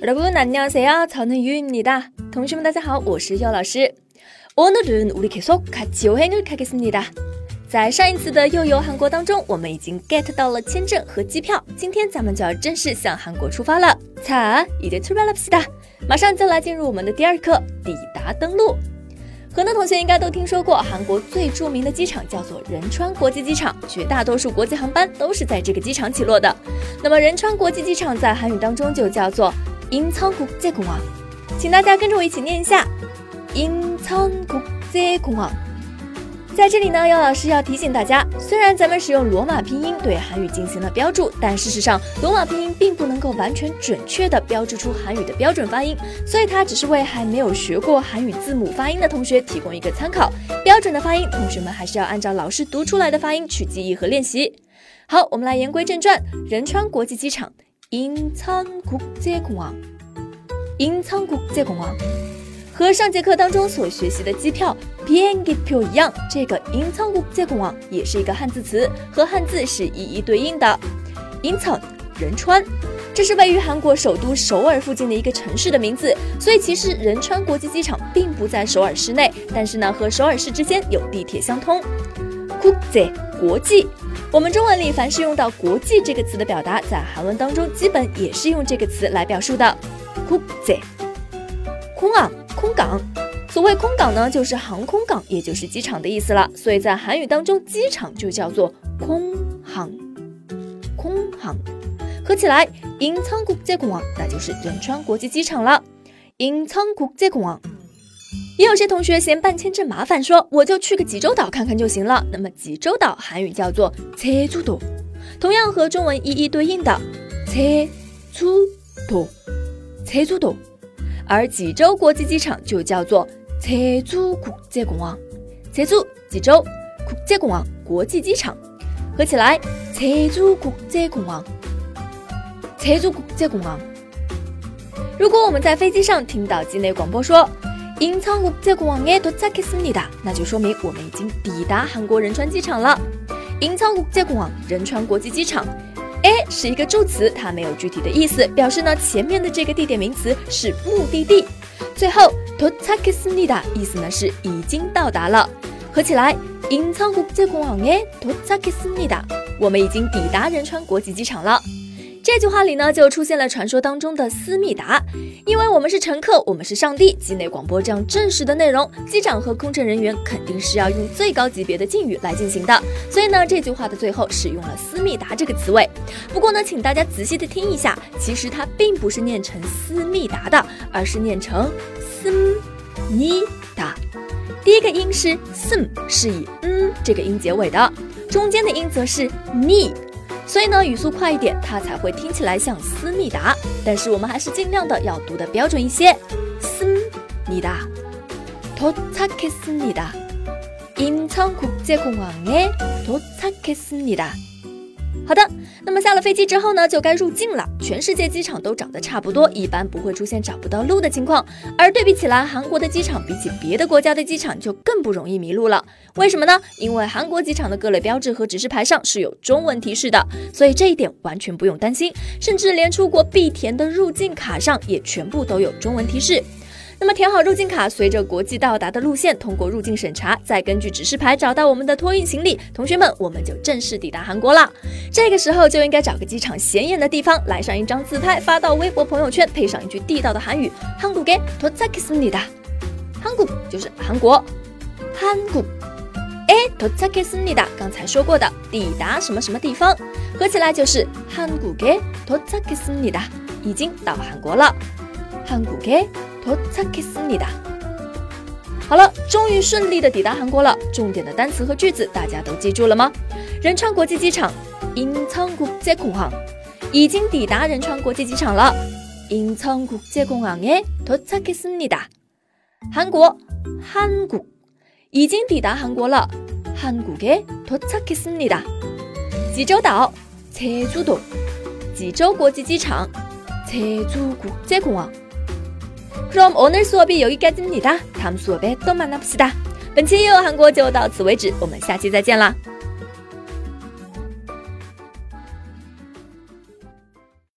여러분안녕하세요저는유입니다同学们，大家好，我是柚老师。오늘은우리계속같이여행을가겠습니다在上一次的又游韩国当中，我们已经 get 到了签证和机票，今天咱们就要正式向韩国出发了。자一제出발합시다马上就来进入我们的第二课，抵达登陆。很多同学应该都听说过，韩国最着名的机场叫做仁川国际机场，绝大多数国际航班都是在这个机场起落的。那么仁川国际机场在韩语当中就叫做 인천국제공항请大家跟着我一起念一下인천국제공항在这里呢，姚老师要提醒大家，虽然咱们使用罗马拼音对韩语进行了标注，但事实上罗马拼音并不能够完全准确的标志出韩语的标准发音，所以它只是为还没有学过韩语字母发音的同学提供一个参考。标准的发音，同学们还是要按照老师读出来的发音去记忆和练习。好，我们来言归正传，仁川国际机场， 인천국제공 항， 인천국제공 항。 和上节课当中所学习的机票 biengi 표一样，这个 incheongguk 제공항也是一个汉字词，和汉字是一一对应的。incheon 仁川，这是位于韩国首都首尔附近的一个城市的名字，所以其实仁川国际机场并不在首尔市内，但是呢和首尔市之间有地铁相通。국제 国际，我们中文里凡是用到国际这个词的表达，在韩文当中基本也是用这个词来表述的。空姐、空港、空港，所谓空港呢，就是航空港，也就是机场的意思了。所以在韩语当中，机场就叫做空航。空航合起来，in 仓谷接空网，那就是仁川国际机场了。in 仓谷接空网。也有些同学嫌办签证麻烦，说我就去个济州岛看看就行了。那么济州岛韩语叫做제주 도， 同样和中文一一对应的제주 도， 제주 도。 而济州国际机场就叫做济州国际公항， 济州济州国际公항国际机场，合起来济州国际公항， 济州国际公항。如果我们在飞机上听到机内广播说 인천국제공항에도착했습니다那就说明我们已经抵达韩国仁川机场了。인천국제공항仁川国际机场。A 是一个助词，它没有具体的意思，表示呢前面的这个地点名词是目的地。最后도착했습니다意思呢是已经到达了，合起来인천국제공항에도착했습니다我们已经抵达仁川国际机场了。 这句话里呢，就出现了传说当中的思密达，因为我们是乘客，我们是上帝。机内广播这样正式的内容，机长和空乘人员肯定是要用最高级别的敬语来进行的，所以呢，这句话的最后使用了思密达这个词尾。不过呢，请大家仔细的听一下，其实它并不是念成思密达的，而是念成思密达。第一个音是 sm，是以嗯这个音结尾的，中间的音则是 ni。所以呢，语速快一点，它才会听起来像思密达。但是我们还是尽量的要读的标准一些。思密达，도착했습니 다。 인천국제공항에도착했습니 다。 好的，那么下了飞机之后呢，就该入境了。全世界机场都长得差不多，一般不会出现找不到路的情况。而对比起来，韩国的机场比起别的国家的机场就更不容易迷路了。为什么呢？因为韩国机场的各类标志和指示牌上是有中文提示的，所以这一点完全不用担心。甚至连出国必填的入境卡上也全部都有中文提示。那么填好入境卡，随着国际到达的路线通过入境审查，再根据指示牌找到我们的托运行李，同学们，我们就正式抵达韩国了。这个时候就应该找个机场显眼的地方，来上一张自拍，发到微博朋友圈，配上一句地道的韩语：한국에도착했습니 다。 韩国就是韩国，韩国诶，도착했습니 다。 刚才说过的抵达什么什么地方，合起来就是한국에도착했습니 다， 已经到韩国了，한국에 도착했습니다好了，终于顺利的抵达韩国了。重点的单词和句子大家都记住了吗？仁川国际机场，인천국제공항已经抵达仁川国际机场了。인천국제공항에도착했습니다韩国，韩国已经抵达韩国了。한국에도착했습니다济州岛，제주 도， 济州国际机场，제주국제공항 그럼오늘수업이여기까지입니다다음수업에또만나봅시다本期又有韩国就到此为止，我们下期再见啦。